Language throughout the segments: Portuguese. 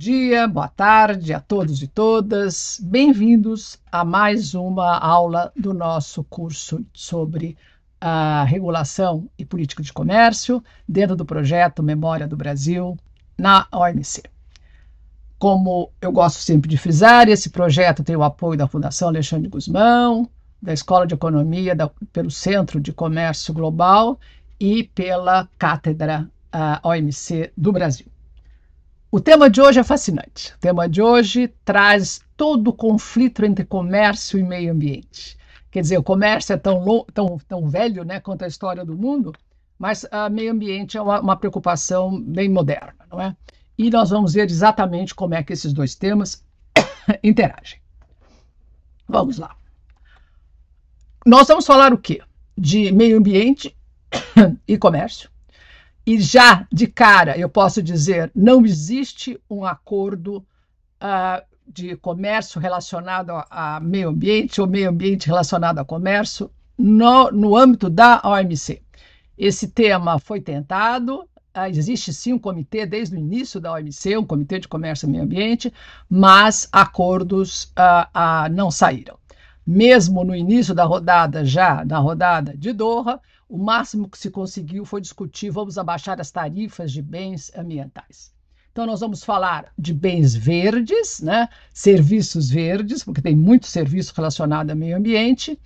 dia, boa tarde a todos e todas. Bem-vindos a mais uma aula do nosso curso sobre a regulação e política de comércio dentro do projeto Memória do Brasil na OMC. Como eu gosto sempre de frisar, esse projeto tem o apoio da Fundação Alexandre Guzmão, da Escola de Economia, da, pelo Centro de Comércio Global e pela Cátedra uh, OMC do Brasil. O tema de hoje é fascinante. O tema de hoje traz todo o conflito entre comércio e meio ambiente. Quer dizer, o comércio é tão, tão, tão velho né, quanto a história do mundo, mas o meio ambiente é uma, uma preocupação bem moderna, não é? E nós vamos ver exatamente como é que esses dois temas interagem. Vamos lá. Nós vamos falar o quê? De meio ambiente e comércio. E já de cara eu posso dizer: não existe um acordo uh, de comércio relacionado a, meio ambiente ou meio ambiente relacionado a comércio no, no âmbito da OMC. Esse tema foi tentado, uh, existe sim um comitê desde o início da OMC, um comitê de comércio e meio ambiente, mas acordos uh, não saíram. Mesmo no início da rodada, já na rodada de Doha, o máximo que se conseguiu foi discutir, vamos abaixar as tarifas de bens ambientais. Então, nós vamos falar de bens verdes, né? serviços verdes, porque tem muito serviço relacionado ao meio ambiente,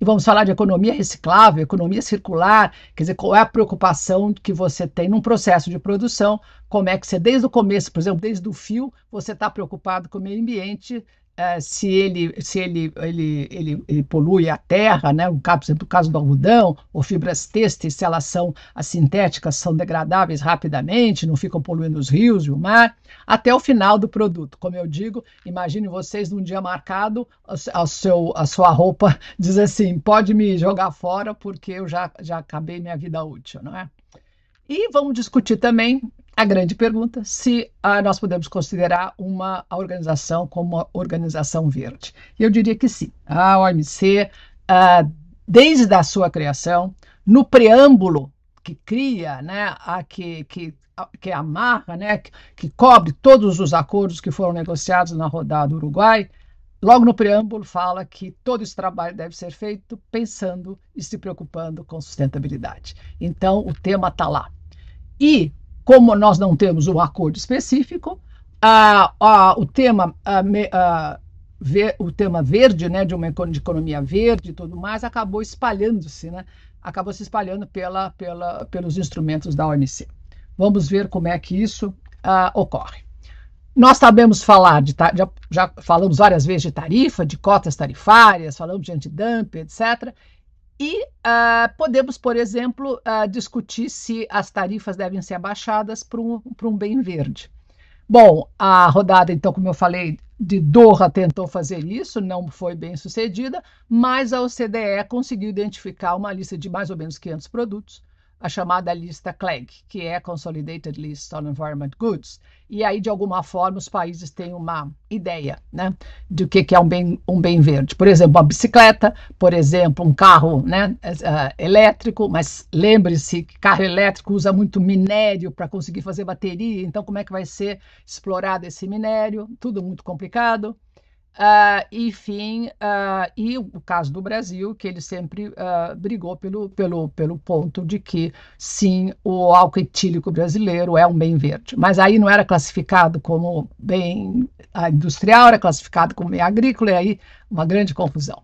e vamos falar de economia reciclável, economia circular, quer dizer, qual é a preocupação que você tem num processo de produção, como é que você, desde o começo, por exemplo, desde o fio, você está preocupado com o meio ambiente, Uh, se ele se ele, ele, ele, ele, polui a terra, né? o caso, por exemplo, caso do algodão, ou fibras têxteis, se elas são as sintéticas, são degradáveis rapidamente, não ficam poluindo os rios e o mar, até o final do produto. Como eu digo, imagine vocês num dia marcado, a, seu, a sua roupa diz assim, pode me jogar fora porque eu já, já acabei minha vida útil, não é? E vamos discutir também a grande pergunta se ah, nós podemos considerar uma organização como uma organização verde. Eu diria que sim. A OMC, ah, desde a sua criação, no preâmbulo que cria, né, a, que, que, que amarra, né, que, que cobre todos os acordos que foram negociados na rodada do Uruguai, logo no preâmbulo fala que todo esse trabalho deve ser feito pensando e se preocupando com sustentabilidade. Então, o tema está lá. E como nós não temos um acordo específico, o, tema, ver, o tema verde, né, de uma de economia verde e tudo mais, acabou espalhando-se, né, acabou se espalhando pela, pela, pelos instrumentos da OMC. Vamos ver como é que isso ocorre. Nós sabemos falar de, já, já falamos várias vezes de tarifa, de cotas tarifárias, falamos de antidumping, etc. E uh, podemos, por exemplo, uh, discutir se as tarifas devem ser abaixadas para um, um bem verde. Bom, a rodada, então, como eu falei, de Doha tentou fazer isso, não foi bem sucedida, mas a OCDE conseguiu identificar uma lista de mais ou menos 500 produtos a chamada lista CLEG, que é Consolidated List on Environment Goods. E aí, de alguma forma, os países têm uma ideia né, do que, que é um bem, um bem verde. Por exemplo, uma bicicleta, por exemplo, um carro né, uh, elétrico, mas lembre-se que carro elétrico usa muito minério para conseguir fazer bateria, então como é que vai ser explorado esse minério? Tudo muito complicado. Uh, enfim, uh, e o caso do Brasil, que ele sempre uh, brigou pelo, pelo, pelo ponto de que, sim, o álcool etílico brasileiro é um bem verde. Mas aí não era classificado como bem industrial, era classificado como bem agrícola, e aí uma grande confusão.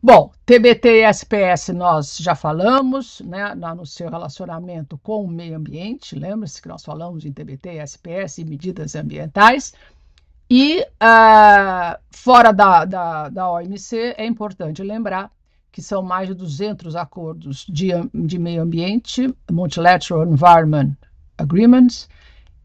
Bom, TBT e SPS nós já falamos, né, no seu relacionamento com o meio ambiente, lembra-se que nós falamos em TBT, SPS e medidas ambientais. E uh, fora da, da, da OMC, é importante lembrar que são mais de 200 acordos de, de meio ambiente, Multilateral Environment Agreements,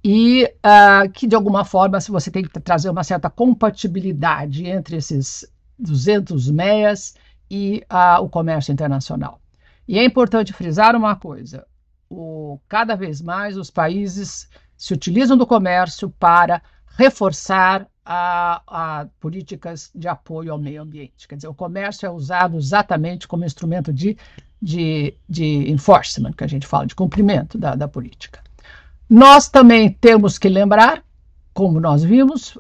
e uh, que, de alguma forma, se você tem que trazer uma certa compatibilidade entre esses 200 MEAs e uh, o comércio internacional. E é importante frisar uma coisa: o, cada vez mais os países se utilizam do comércio para reforçar a, a, políticas de apoio ao meio ambiente. Quer dizer, o comércio é usado exatamente como instrumento de, de, de enforcement, que a gente fala, de cumprimento da, da política. Nós também temos que lembrar como nós vimos,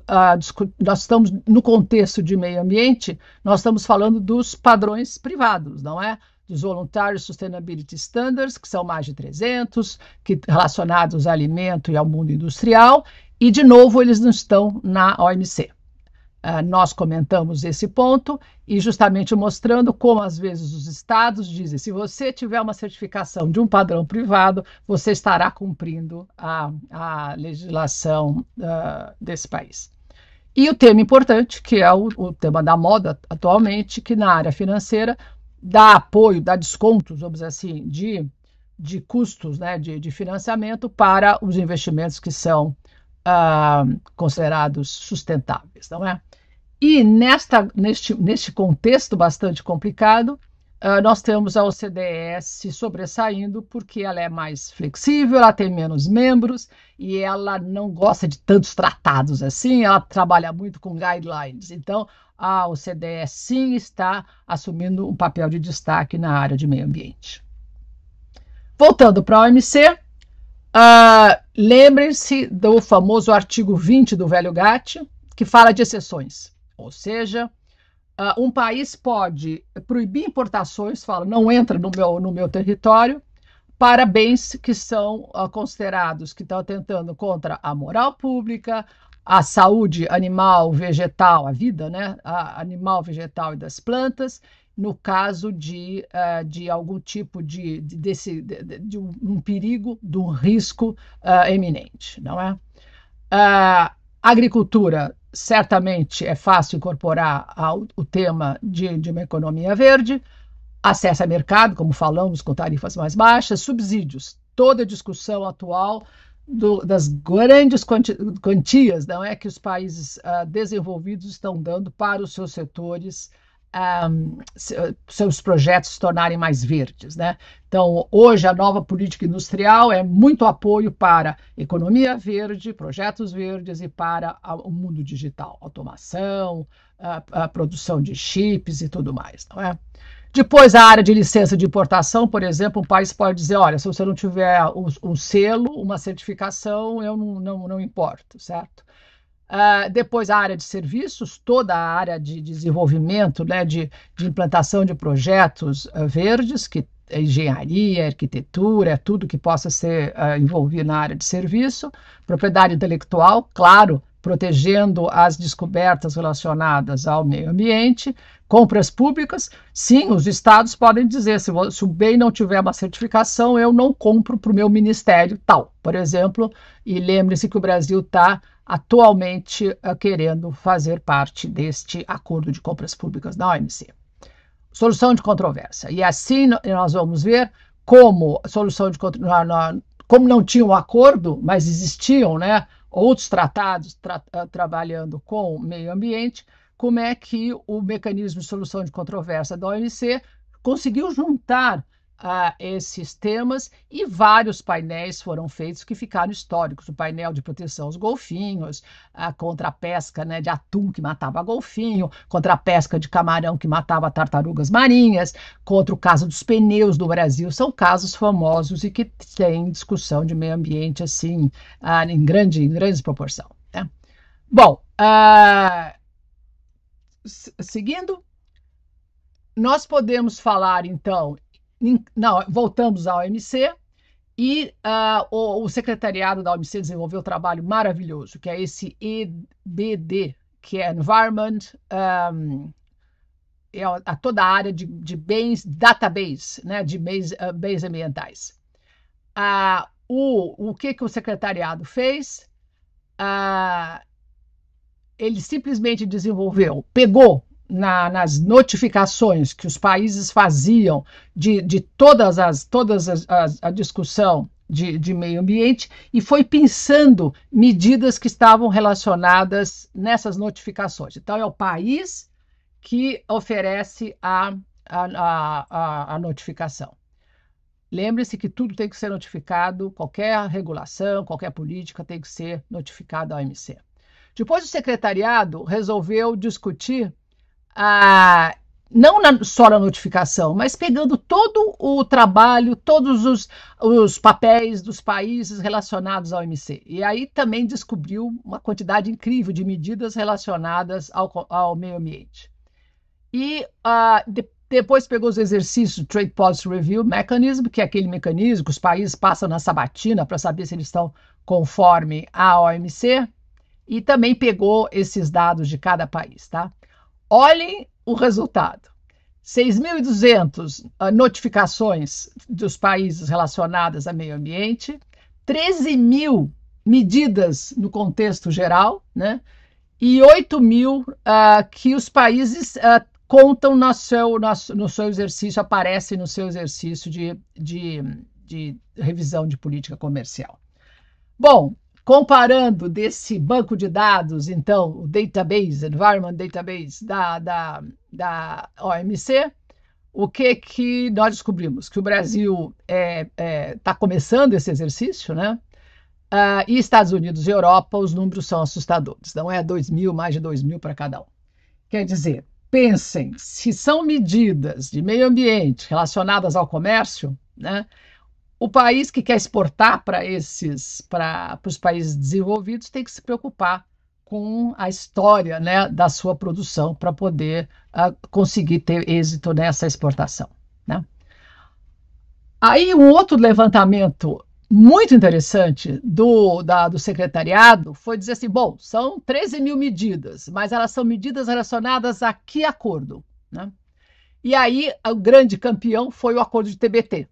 nós estamos no contexto de meio ambiente, nós estamos falando dos padrões privados, não é? Dos Voluntary Sustainability Standards, que são mais de 300, que, relacionados ao alimento e ao mundo industrial, e, de novo, eles não estão na OMC. Uh, nós comentamos esse ponto e justamente mostrando como às vezes os estados dizem: se você tiver uma certificação de um padrão privado, você estará cumprindo a, a legislação uh, desse país. E o tema importante, que é o, o, tema da moda atualmente, que na área financeira dá apoio, dá descontos, vamos dizer assim, de, de custos né, de, de financiamento para os investimentos que são uh, considerados sustentáveis, não é? E nesta, neste, neste contexto bastante complicado, uh, nós temos a OCDE se sobressaindo porque ela é mais flexível, ela tem menos membros e ela não gosta de tantos tratados assim, ela trabalha muito com guidelines. Então, a OCDE sim está assumindo um papel de destaque na área de meio ambiente. Voltando para a OMC, uh, lembrem-se do famoso artigo 20 do Velho GATT, que fala de exceções. Ou seja, uh, um país pode proibir importações, fala, não entra no meu, no meu território, para bens que são uh, considerados que estão atentando contra a moral pública, a saúde animal, vegetal, a vida, né? A animal, vegetal e das plantas, no caso de, uh, de algum tipo de, de, desse, de, de um, perigo, de um risco uh, eminente, não é? Uh, agricultura certamente é fácil incorporar ao, o tema de, de, uma economia verde, acesso a mercado, como falamos, com tarifas mais baixas, subsídios, toda a discussão atual do, das grandes quantias não é, que os países uh, desenvolvidos estão dando para os seus setores um, seus projetos se tornarem mais verdes. Né? Então, hoje, a nova política industrial é muito apoio para economia verde, projetos verdes e para o mundo digital, automação, a, a produção de chips e tudo mais. Não é? Depois, a área de licença de importação, por exemplo, um país pode dizer: olha, se você não tiver um, um selo, uma certificação, eu não, não, não importo, certo? Uh, depois a área de serviços, toda a área de desenvolvimento, né, de, de implantação de projetos uh, verdes, que é engenharia, arquitetura, é tudo que possa ser uh, envolvido na área de serviço, propriedade intelectual, claro, protegendo as descobertas relacionadas ao meio ambiente, compras públicas, sim, os estados podem dizer, se, se o bem não tiver uma certificação, eu não compro para o meu ministério tal, por exemplo, e lembre-se que o Brasil está atualmente uh, querendo fazer parte deste acordo de compras públicas da OMC. Solução de controvérsia. E assim nós vamos ver como solução de como não tinha um acordo, mas existiam, né, outros tratados tra uh, trabalhando com o meio ambiente, como é que o mecanismo de solução de controvérsia da OMC conseguiu juntar uh, esses temas e vários painéis foram feitos que ficaram históricos. O painel de proteção aos golfinhos, uh, contra a pesca né, de atum que matava golfinho, contra a pesca de camarão que matava tartarugas marinhas, contra o caso dos pneus do Brasil. São casos famosos e que têm discussão de meio ambiente assim uh, em, grande, em grande proporção. Né? Bom, seguindo, nós podemos falar então não, voltamos à OMC e uh, o, o, secretariado da OMC desenvolveu um trabalho maravilhoso, que é esse EBD, que é Environment, um, é a, toda a área de, de bens, database, né, de bens, uh, bens ambientais. Uh, o, o que, que o secretariado fez? Uh, ele simplesmente desenvolveu, pegou na, nas notificações que os países faziam de, de todas as todas as, as, a discussão de, de, meio ambiente e foi pensando medidas que estavam relacionadas nessas notificações. Então, é o país que oferece a, a, a, a notificação. Lembre-se que tudo tem que ser notificado, qualquer regulação, qualquer política tem que ser notificada à OMC. Depois, o secretariado resolveu discutir ah, não na, só na notificação, mas pegando todo o trabalho, todos os, os papéis dos países relacionados ao OMC. E aí também descobriu uma quantidade incrível de medidas relacionadas ao, ao meio ambiente. E de, depois pegou os exercícios Trade Policy Review Mechanism, que é aquele mecanismo que os países passam na sabatina para saber se eles estão conforme a OMC, e também pegou esses dados de cada país, tá? Olhem o resultado. 6.200 uh, notificações dos países relacionadas a meio ambiente, 13 mil medidas no contexto geral, né? E 8 mil uh, que os países uh, contam no seu, no, seu exercício, aparecem no seu exercício de, de, de revisão de política comercial. Bom, comparando desse banco de dados, então, o database, Environment Database da, da, da OMC, o que que nós descobrimos? Que o Brasil está é, é, tá começando esse exercício, né? Uh, e Estados Unidos e Europa, os números são assustadores. Não é 2 mil, mais de 2 mil para cada um. Quer dizer, pensem, se são medidas de meio ambiente relacionadas ao comércio, né? O país que quer exportar para esses, para os países desenvolvidos, tem que se preocupar com a história né, da sua produção para poder uh, conseguir ter êxito nessa exportação. Né? Aí, um outro levantamento muito interessante do, da, do secretariado foi dizer assim: bom, são 13 mil medidas, mas elas são medidas relacionadas a que acordo? Né? E aí, o grande campeão foi o acordo de TBT,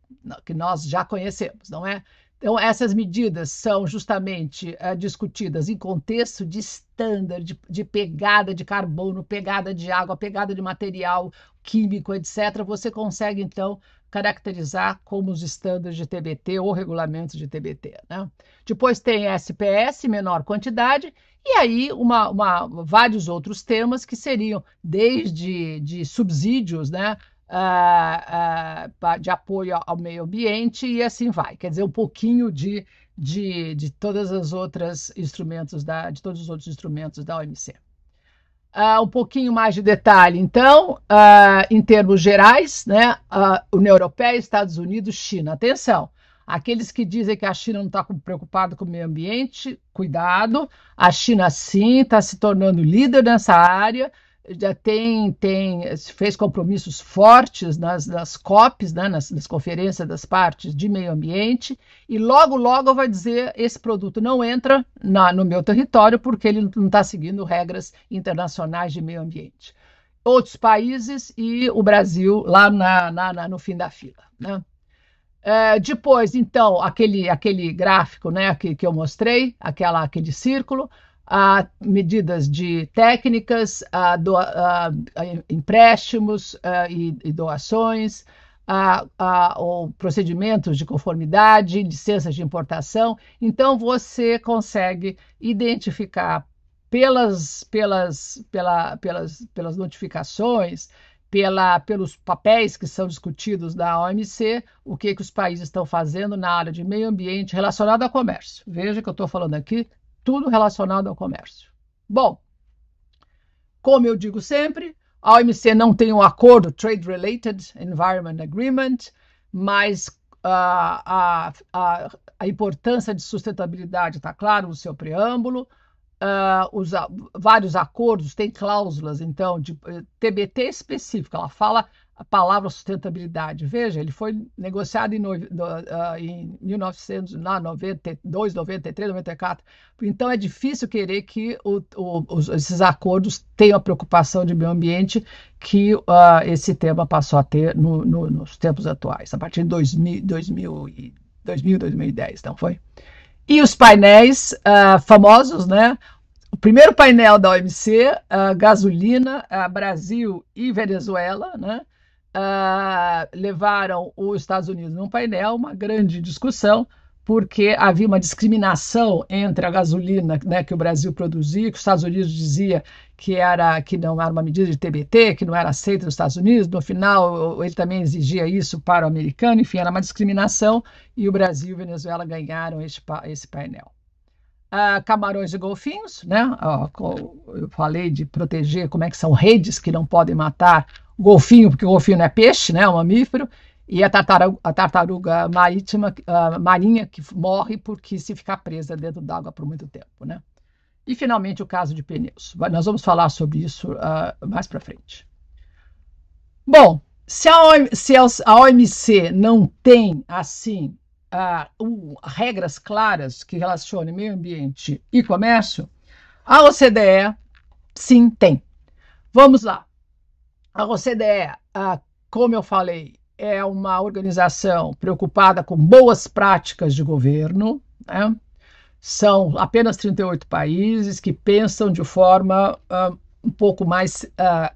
que nós já conhecemos, não é? Então, essas medidas são justamente é, discutidas em contexto de standard, de, de, pegada de carbono, pegada de água, pegada de material químico, etc. Você consegue, então, caracterizar como os estándares de TBT ou regulamentos de TBT. Né? Depois tem SPS, menor quantidade, e aí uma, uma, vários outros temas que seriam desde de subsídios, né, uh, uh, de apoio ao meio ambiente e assim vai. Quer dizer, um pouquinho de, de, de todas as outras instrumentos da, de todos os outros instrumentos da OMC. Uh, um pouquinho mais de detalhe, então, uh, em termos gerais, né, uh, União Europeia, Estados Unidos, China. Atenção, aqueles que dizem que a China não está preocupada com o meio ambiente, cuidado, a China sim está se tornando líder nessa área, já tem, tem fez compromissos fortes nas, nas COPs, né, nas, nas, conferências das partes de meio ambiente, e logo, logo vai dizer esse produto não entra na, no meu território porque ele não está seguindo regras internacionais de meio ambiente. Outros países e o Brasil lá na, na, no fim da fila. Né? É, depois, então, aquele, aquele gráfico né, que, que eu mostrei, aquela, aquele círculo, a medidas de técnicas, a, do, a, a empréstimos e, e, doações, a, procedimentos de conformidade, licenças de importação. Então, você consegue identificar pelas, pelas, pela, pelas, pelas notificações, pela, pelos papéis que são discutidos da OMC, o que, que os países estão fazendo na área de meio ambiente relacionado ao comércio. Veja que eu estou falando aqui tudo relacionado ao comércio. Bom, como eu digo sempre, a OMC não tem um acordo Trade Related Environment Agreement, mas a, a, a, importância de sustentabilidade está claro no seu preâmbulo. Uh, os, vários acordos têm cláusulas, então, de TBT específica. Ela fala a palavra sustentabilidade. Veja, ele foi negociado em, no, uh, em 1992, 93, 94. Então é difícil querer que o, o, os, esses acordos tenham a preocupação de meio ambiente que uh, esse tema passou a ter no, no, nos tempos atuais, a partir de 2000, 2000, 2000 2010, não foi? E os painéis uh, famosos, né? O primeiro painel da OMC, gasolina, Brasil e Venezuela, né? Uh, levaram os Estados Unidos num painel, uma grande discussão, porque havia uma discriminação entre a gasolina né, que o Brasil produzia, que os Estados Unidos dizia que era que não era uma medida de TBT, que não era aceita nos Estados Unidos. No final, ele também exigia isso para o americano. Enfim, era uma discriminação e o Brasil e a Venezuela ganharam esse, esse painel. uh, camarões e golfinhos, né? Eu falei de proteger como é que são redes que não podem matar golfinho, porque o golfinho não é peixe, né? É um mamífero. E a tartaruga, a tartaruga marítima, uh, marinha que morre porque se ficar presa dentro d'água por muito tempo, né? E finalmente o caso de pneus. Nós vamos falar sobre isso uh, mais para frente. Bom, se a, OMC, se a OMC não tem assim uh, regras claras que relacionem meio ambiente e comércio, a OCDE sim tem. Vamos lá. A OCDE, como eu falei, é uma organização preocupada com boas práticas de governo. Né? São apenas 38 países que pensam de forma uh, um pouco mais uh,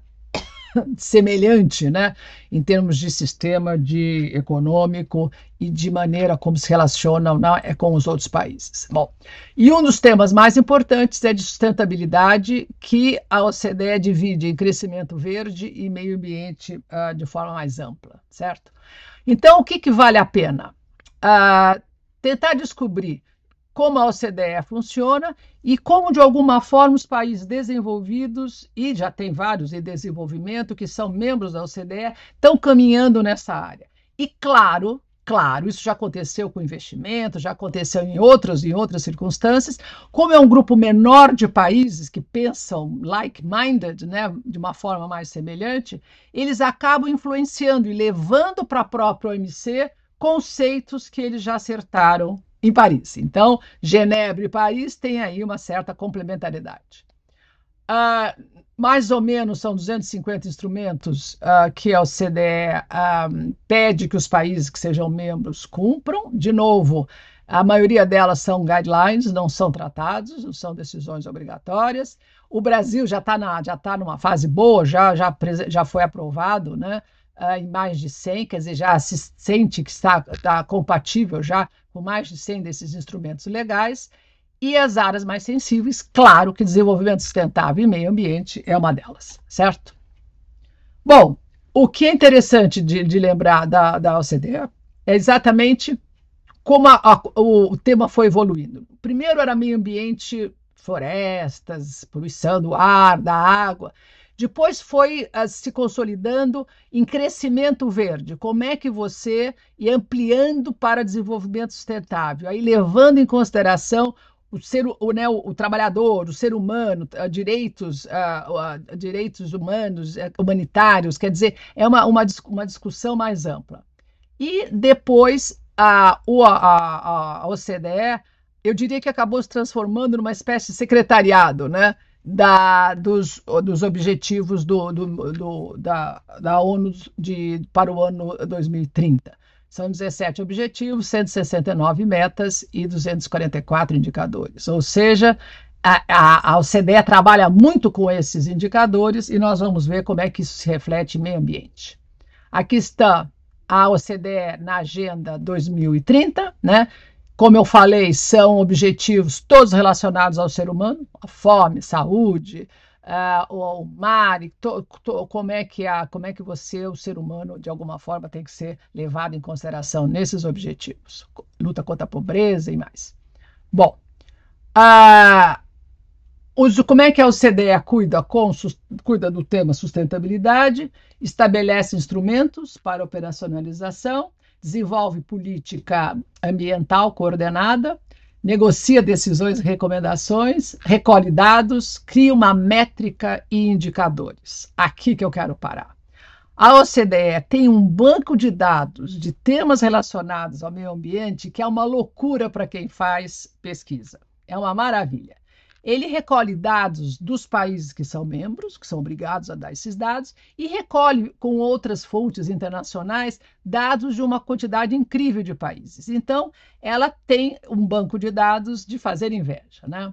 semelhante, né, em termos de sistema de econômico e de maneira como se relacionam é, com os outros países. Bom, e um dos temas mais importantes é de sustentabilidade, que a OCDE divide em crescimento verde e meio ambiente uh, de forma mais ampla, certo? Então, o que, que vale a pena? Uh, tentar descobrir como a OCDE funciona e como, de alguma forma, os países desenvolvidos, e já tem vários em desenvolvimento que são membros da OCDE, estão caminhando nessa área. E, claro, claro, isso já aconteceu com investimento, já aconteceu em outras em outras circunstâncias. Como é um grupo menor de países que pensam like-minded, né, de uma forma mais semelhante, eles acabam influenciando e levando para a própria OMC conceitos que eles já acertaram em Paris. Então, Genebra e Paris têm aí uma certa complementariedade. Uh, mais ou menos são 250 instrumentos uh, que a OCDE uh, pede que os países que sejam membros cumpram. De novo, a maioria delas são guidelines, não são tratados, não são decisões obrigatórias. O Brasil já está já tá numa fase boa, já, já, já foi aprovado, né? Uh, em mais de 100, quer dizer, já se sente que está, está compatível já com mais de 100 desses instrumentos legais. E as áreas mais sensíveis, claro que desenvolvimento sustentável e meio ambiente é uma delas, certo? Bom, o que é interessante de, de lembrar da, da OCDE é exatamente como a, a, o, o, tema foi evoluindo. Primeiro era meio ambiente, florestas, poluição do ar, da água. Depois foi uh, se consolidando em crescimento verde. Como é que você ia ampliando para desenvolvimento sustentável, aí levando em consideração o ser o, né, o, o trabalhador, o ser humano, uh, direitos, uh, direitos humanos, eh, humanitários, quer dizer, é uma, uma, uma discussão mais ampla. E depois a, a, a OCDE, eu diria que acabou se transformando numa espécie de secretariado, né? Da, dos, dos objetivos do, do, do, da, da ONU de, para o ano 2030. São 17 objetivos, 169 metas e 244 indicadores. Ou seja, a, a, a OCDE trabalha muito com esses indicadores e nós vamos ver como é que isso se reflete em meio ambiente. Aqui está a OCDE na Agenda 2030, né? Como eu falei, são objetivos todos relacionados ao ser humano, a fome, saúde, uh, o, mar, to, to, como é que a, como é que você, o ser humano, de alguma forma tem que ser levado em consideração nesses objetivos, luta contra a pobreza e mais. Bom, uh, os, como é que a OCDE cuida, com, cuida do tema sustentabilidade, estabelece instrumentos para operacionalização desenvolve política ambiental coordenada, negocia decisões e recomendações, recolhe dados, cria uma métrica e indicadores. Aqui que eu quero parar. A OCDE tem um banco de dados de temas relacionados ao meio ambiente que é uma loucura para quem faz pesquisa. É uma maravilha. Ele recolhe dados dos países que são membros, que são obrigados a dar esses dados, e recolhe com outras fontes internacionais dados de uma quantidade incrível de países. Então, ela tem um banco de dados de fazer inveja. Né?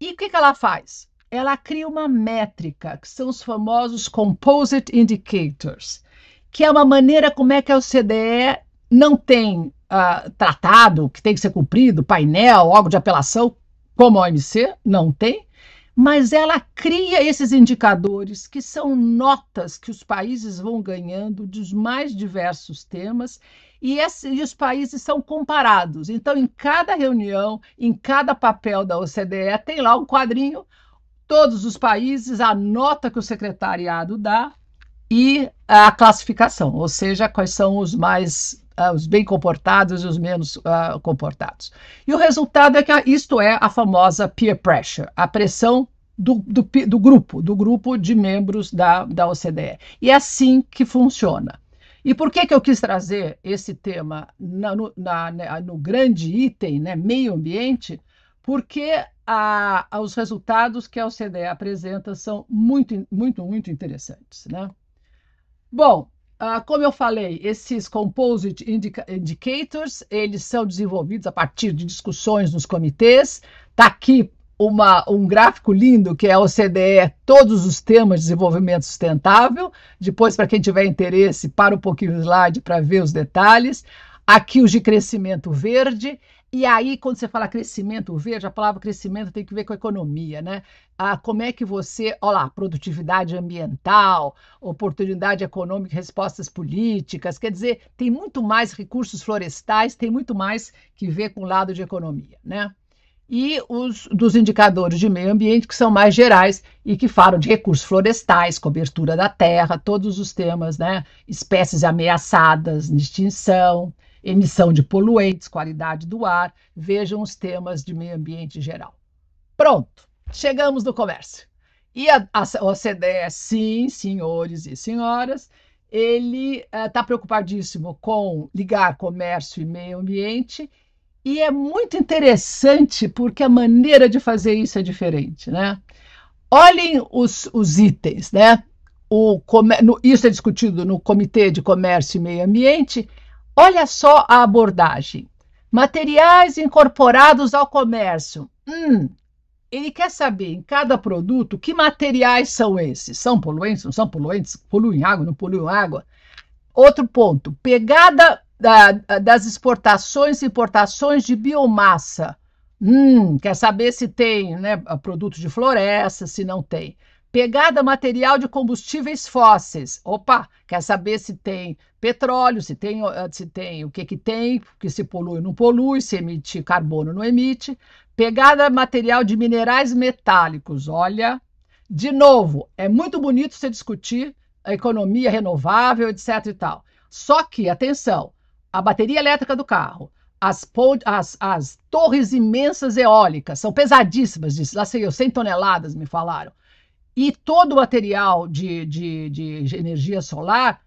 E o que, que ela faz? Ela cria uma métrica, que são os famosos Composite Indicators, que é uma maneira como é que a OCDE não tem uh, tratado que tem que ser cumprido, painel, órgão de apelação, como a OMC, não tem, mas ela cria esses indicadores que são notas que os países vão ganhando dos mais diversos temas e, esse, e, os países são comparados. Então, em cada reunião, em cada papel da OCDE, tem lá um quadrinho, todos os países, a nota que o secretariado dá e a classificação, ou seja, quais são os mais uh, os bem comportados e os menos uh, comportados. E o resultado é que isto é a famosa peer pressure, a pressão do, do, do, grupo, do grupo de membros da, da OCDE. E é assim que funciona. E por que, que eu quis trazer esse tema na, no, na, né, no, grande item, né, meio ambiente? Porque a, a, os resultados que a OCDE apresenta são muito, muito, muito interessantes. Né? Bom, Uh, como eu falei, esses Composite indica Indicators, eles são desenvolvidos a partir de discussões nos comitês. Está aqui uma, um gráfico lindo que é a OCDE, todos os temas de desenvolvimento sustentável. Depois, para quem tiver interesse, para um pouquinho o slide para ver os detalhes. Aqui os de crescimento verde e aí, quando você fala crescimento verde, a palavra crescimento tem que ver com a economia, né? Ah, como é que você, olha lá, produtividade ambiental, oportunidade econômica, respostas políticas, quer dizer, tem muito mais recursos florestais, tem muito mais que ver com o lado de economia, né? E os dos indicadores de meio ambiente, que são mais gerais e que falam de recursos florestais, cobertura da terra, todos os temas, né? Espécies ameaçadas, extinção, emissão de poluentes, qualidade do ar, vejam os temas de meio ambiente geral. Pronto, chegamos no comércio. E a, a OCDE, sim, senhores e senhoras, ele está uh, preocupadíssimo com ligar comércio e meio ambiente, e é muito interessante porque a maneira de fazer isso é diferente, né? Olhem os, os itens, né? O, no, isso é discutido no Comitê de Comércio e Meio Ambiente, Olha só a abordagem. Materiais incorporados ao comércio. Hum, ele quer saber em cada produto que materiais são esses. São poluentes? Não são poluentes? Poluem água? Não poluem água? Outro ponto: pegada da, das exportações e importações de biomassa. Hum, quer saber se tem né, produtos de floresta, se não tem. Pegada material de combustíveis fósseis. Opa, quer saber se tem petróleo, se tem, se tem o que, que tem, que se polui ou não polui, se emite carbono não emite. Pegada material de minerais metálicos. Olha, de novo, é muito bonito você discutir a economia renovável, etc. e tal. Só que, atenção, a bateria elétrica do carro, as, as, as torres imensas eólicas, são pesadíssimas, lá sei eu, 100 toneladas, me falaram e todo o material de, de, de energia solar,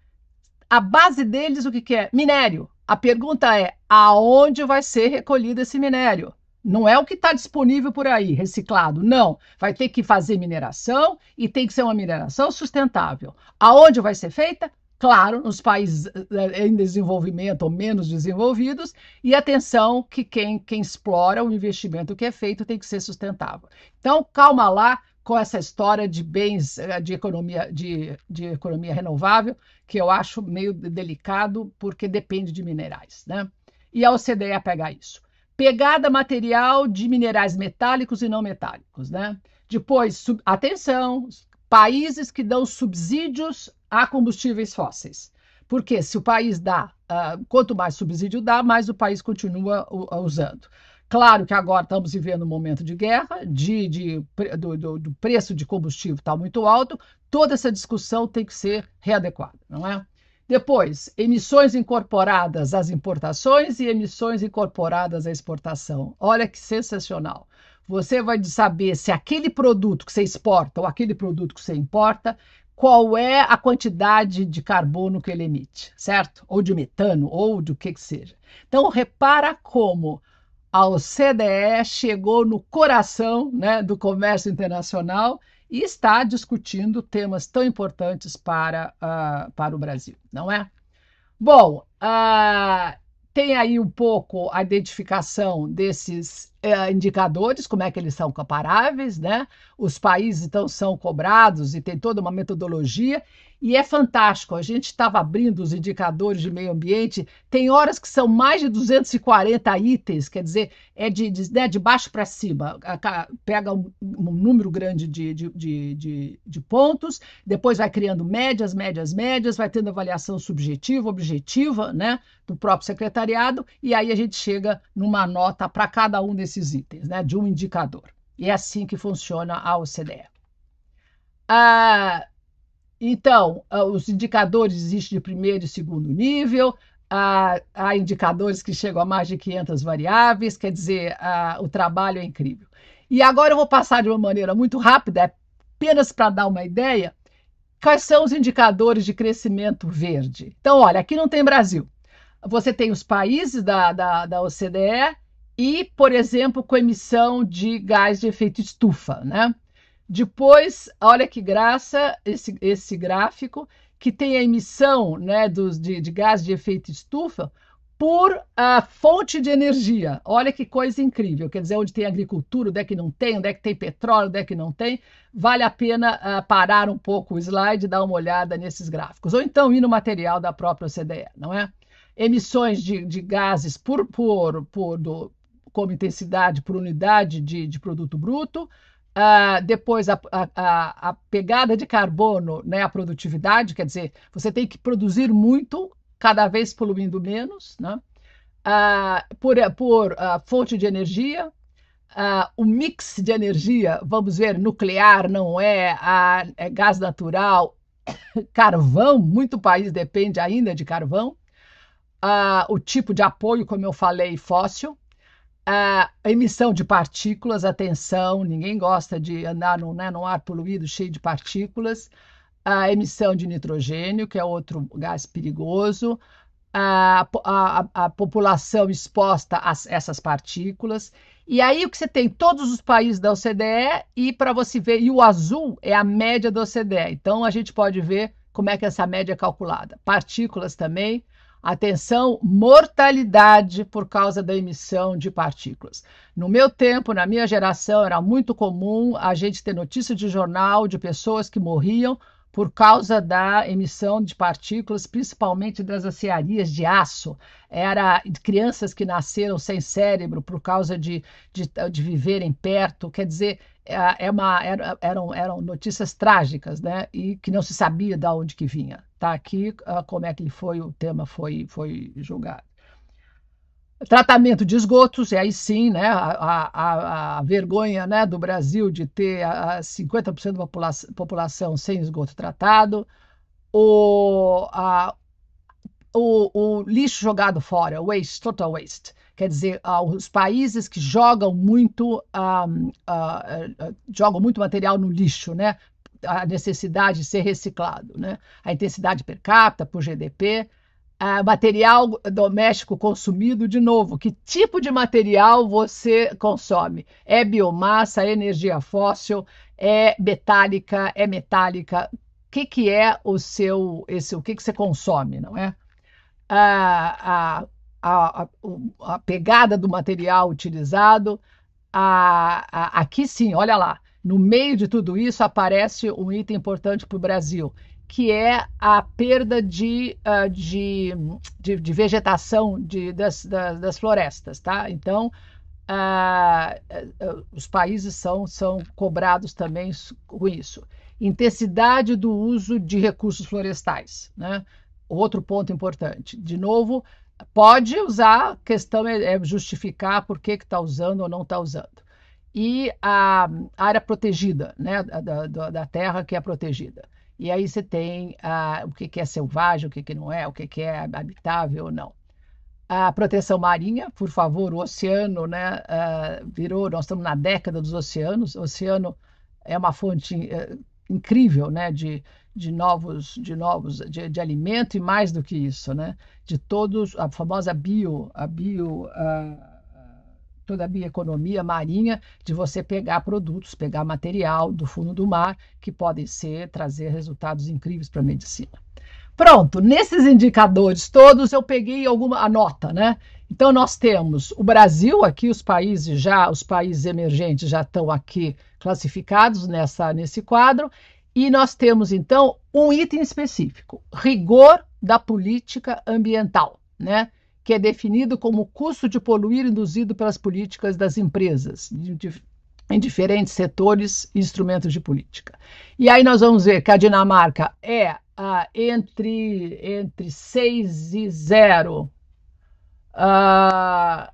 a base deles o que, que é? Minério. A pergunta é: aonde vai ser recolhido esse minério? Não é o que está disponível por aí, reciclado. Não. Vai ter que fazer mineração e tem que ser uma mineração sustentável. Aonde vai ser feita? Claro, nos países eh, em desenvolvimento ou menos desenvolvidos, e atenção que quem, quem explora o investimento que é feito tem que ser sustentável. Então, calma lá, com essa história de bens eh, de economia, de, de economia renovável, que eu acho meio delicado, porque depende de minerais. Né? E a OCDE pega isso. Pegada material de minerais metálicos e não metálicos. Né? Depois, atenção, países que dão subsídios a combustíveis fósseis. Porque se o país dá, uh, quanto mais subsídio dá, mais o país continua usando. Claro que agora estamos vivendo um momento de guerra, de, de do, do, do, preço de combustível está muito alto, toda essa discussão tem que ser readequada, não é? Depois, emissões incorporadas às importações e emissões incorporadas à exportação. Olha que sensacional. Você vai saber se aquele produto que você exporta ou aquele produto que você importa, qual é a quantidade de carbono que ele emite, certo? Ou de metano, ou do que que seja. Então, repara como a OCDE chegou no coração né, do comércio internacional e está discutindo temas tão importantes para, uh, para o Brasil, não é? Bom, uh, tem aí um pouco a identificação desses eh, indicadores, como é que eles são comparáveis, né? Os países então são cobrados e tem toda uma metodologia e é fantástico. A gente estava abrindo os indicadores de meio ambiente, tem horas que são mais de 240 itens, quer dizer, é de, de, né, de baixo para cima. Pega um, um número grande de, de, de, de, pontos, depois vai criando médias, médias, médias, vai tendo avaliação subjetiva, objetiva, né, do próprio secretariado, e aí a gente chega numa nota para cada um desses itens, né, de um indicador. E é assim que funciona a OCDE. Ah, então, ah, os indicadores existem de primeiro e segundo nível, há, há indicadores que chegam a mais de 500 variáveis, quer dizer, o trabalho é incrível. E agora eu vou passar de uma maneira muito rápida, apenas para dar uma ideia, quais são os indicadores de crescimento verde. Então, olha, aqui não tem Brasil. Você tem os países da, da, da OCDE e, por exemplo, com emissão de gás de efeito estufa, né? Depois, olha que graça esse, esse gráfico, que tem a emissão né, dos, de, de gás de efeito estufa por a fonte de energia. Olha que coisa incrível. Quer dizer, onde tem agricultura, onde é que não tem, onde é que tem petróleo, onde é que não tem. Vale a pena uh, parar um pouco o slide e dar uma olhada nesses gráficos. Ou então ir no material da própria OCDE, não é? Emissões de, de gases por, por, por do, como intensidade por unidade de, de produto bruto, Uh, depois, a, a, a, pegada de carbono, né, a produtividade, quer dizer, você tem que produzir muito, cada vez poluindo menos, né? Uh, por, por uh, fonte de energia, o mix de energia, vamos ver, nuclear não é, é gás natural, carvão, muito país depende ainda de carvão, o tipo de apoio, como eu falei, fóssil, a emissão de partículas, atenção, ninguém gosta de andar no, né, no ar poluído cheio de partículas. A emissão de nitrogênio, que é outro gás perigoso. A, a, a população exposta a essas partículas. E aí o que você tem? Todos os países da OCDE e para você ver, e o azul é a média da OCDE. Então a gente pode ver como é que essa média é calculada. Partículas também, Atenção, mortalidade por causa da emissão de partículas. No meu tempo, na minha geração, era muito comum a gente ter notícia de jornal de pessoas que morriam por causa da emissão de partículas, principalmente das aciarias de aço. Era crianças que nasceram sem cérebro por causa de, de, de viverem perto. Quer dizer, é, é uma, eram, eram notícias trágicas, né? E que não se sabia de onde que vinha. Tá aqui uh, como é que foi o tema foi foi julgado. Tratamento de esgotos, e aí sim, né, a, a, a vergonha né, do Brasil de ter a, a 50% da população, sem esgoto tratado, o, a, o, o, lixo jogado fora, waste, total waste. Quer dizer, os países que jogam muito, uh, uh, jogam muito material no lixo, né? A necessidade de ser reciclado, né? A intensidade per capita por GDP, material doméstico consumido, de novo, que tipo de material você consome? É biomassa, é energia fóssil, é metálica, é metálica? O que, que é o seu, esse, o que, que você consome, não é? a, a, a, a pegada do material utilizado. A, aqui sim, olha lá, no meio de tudo isso aparece um item importante para o Brasil, que é a perda de, uh, de, de, de, vegetação de, das, das, das, florestas. Tá? Então, uh, os países são, são cobrados também com isso. Intensidade do uso de recursos florestais. Né? Outro ponto importante. De novo, pode usar, a questão é, é justificar por que está usando ou não está usando. E a área protegida, né, da, da, da, terra que é protegida. E aí você tem a, o que, que é selvagem, o que, que não é, o que, que é habitável ou não. A proteção marinha, por favor, o oceano né, uh, virou, nós estamos na década dos oceanos, o oceano é uma fonte uh, incrível né, de, de novos, de novos de, de, alimento e mais do que isso, né? De todos a famosa bio, a bio, a, toda a bioeconomia marinha, de você pegar produtos, pegar material do fundo do mar que podem ser trazer resultados incríveis para a medicina. Pronto, nesses indicadores todos eu peguei alguma a nota, né? Então nós temos o Brasil aqui, os países já, os países emergentes já estão aqui classificados nessa nesse quadro, e nós temos então um item específico, rigor da política ambiental, né? Que é definido como o custo de poluir induzido pelas políticas das empresas, de, de, em diferentes setores e instrumentos de política. E aí nós vamos ver que a Dinamarca é ah, entre, entre 6 e 0. Ah,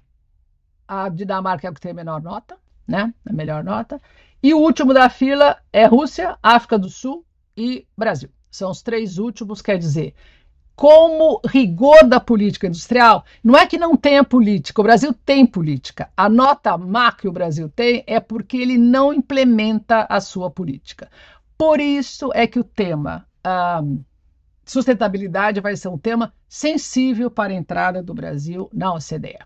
a Dinamarca é o que tem a menor nota, né? A melhor nota. E o último da fila é Rússia, África do Sul e Brasil. São os três últimos, quer dizer, como rigor da política industrial, não é que não tenha política, o Brasil tem política. A nota má que o Brasil tem é porque ele não implementa a sua política. Por isso é que o tema um, sustentabilidade vai ser um tema sensível para a entrada do Brasil na OCDE.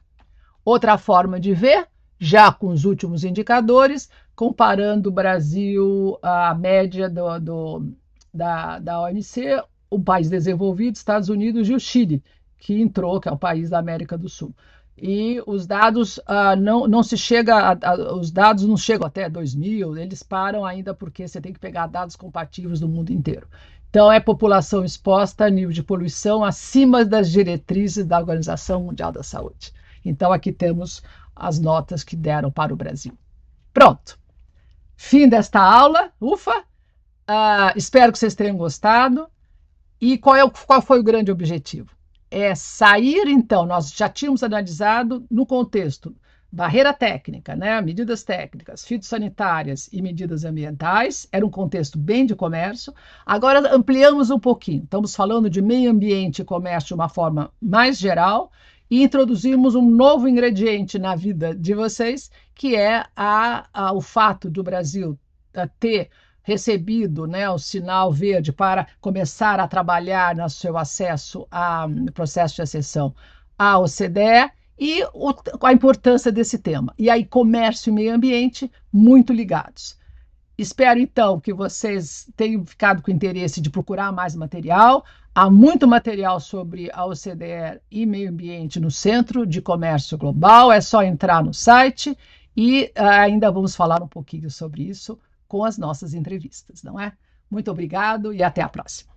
Outra forma de ver, já com os últimos indicadores, comparando o Brasil à média do, do da, da OMC, o país desenvolvido, Estados Unidos e o Chile, que entrou, que é o país da América do Sul. E os dados uh, não, não se chega, a, a, os dados não chegam até 2000, eles param ainda porque você tem que pegar dados compatíveis do mundo inteiro. Então, é população exposta a nível de poluição acima das diretrizes da Organização Mundial da Saúde. Então, aqui temos as notas que deram para o Brasil. Pronto. Fim desta aula. Ufa! Uh, espero que vocês tenham gostado. E qual, é, qual foi o grande objetivo? É sair, então, nós já tínhamos analisado no contexto barreira técnica, né, medidas técnicas, fitossanitárias e medidas ambientais, era um contexto bem de comércio. Agora ampliamos um pouquinho, estamos falando de meio ambiente e comércio de uma forma mais geral e introduzimos um novo ingrediente na vida de vocês, que é a, a, o fato do Brasil ter recebido né, o sinal verde para começar a trabalhar no seu acesso ao processo de acessão à OCDE e o, a importância desse tema. E aí, comércio e meio ambiente muito ligados. Espero então que vocês tenham ficado com interesse de procurar mais material. Há muito material sobre a OCDE e meio ambiente no Centro de Comércio Global. É só entrar no site e uh, ainda vamos falar um pouquinho sobre isso com as nossas entrevistas, não é? Muito obrigado e até a próxima.